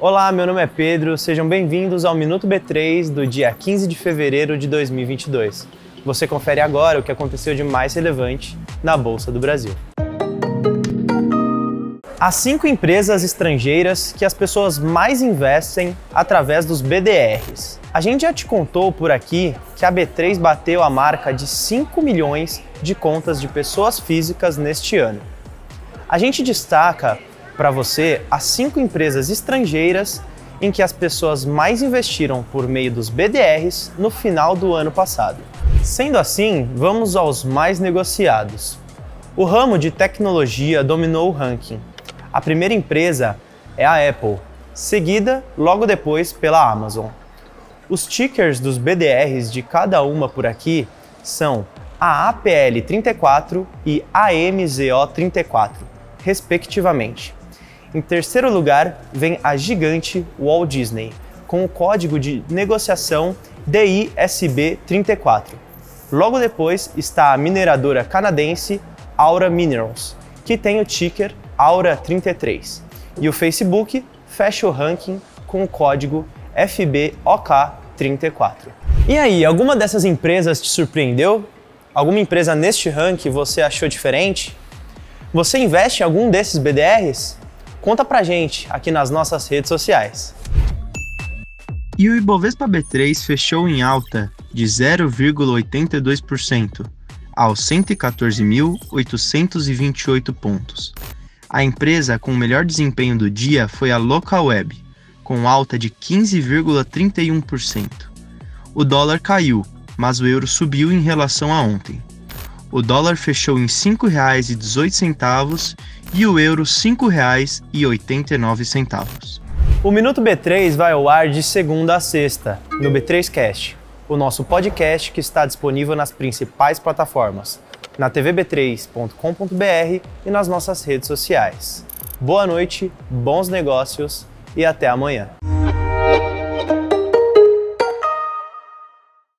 Olá, meu nome é Pedro, sejam bem-vindos ao Minuto B3 do dia 15 de fevereiro de 2022. Você confere agora o que aconteceu de mais relevante na Bolsa do Brasil. Há cinco empresas estrangeiras que as pessoas mais investem através dos BDRs. A gente já te contou por aqui que a B3 bateu a marca de 5 milhões de contas de pessoas físicas neste ano. A gente destaca para você as cinco empresas estrangeiras em que as pessoas mais investiram por meio dos BDRs no final do ano passado. Sendo assim, vamos aos mais negociados. O ramo de tecnologia dominou o ranking, a primeira empresa é a Apple, seguida logo depois pela Amazon. Os tickers dos BDRs de cada uma por aqui são a APL34 e AMZO34, respectivamente. Em terceiro lugar vem a gigante Walt Disney, com o código de negociação DISB34. Logo depois está a mineradora canadense Aura Minerals, que tem o ticker Aura33. E o Facebook fecha o ranking com o código FBOK34. E aí, alguma dessas empresas te surpreendeu? Alguma empresa neste ranking você achou diferente? Você investe em algum desses BDRs? Conta pra gente aqui nas nossas redes sociais. E o Ibovespa B3 fechou em alta de 0,82% aos 114.828 pontos. A empresa com o melhor desempenho do dia foi a Localweb, com alta de 15,31%. O dólar caiu, mas o euro subiu em relação a ontem. O dólar fechou em R$ 5,18 e o euro R$ 5,89. O Minuto B3 vai ao ar de segunda a sexta, no B3Cast, o nosso podcast que está disponível nas principais plataformas na tvb3.com.br e nas nossas redes sociais. Boa noite, bons negócios e até amanhã.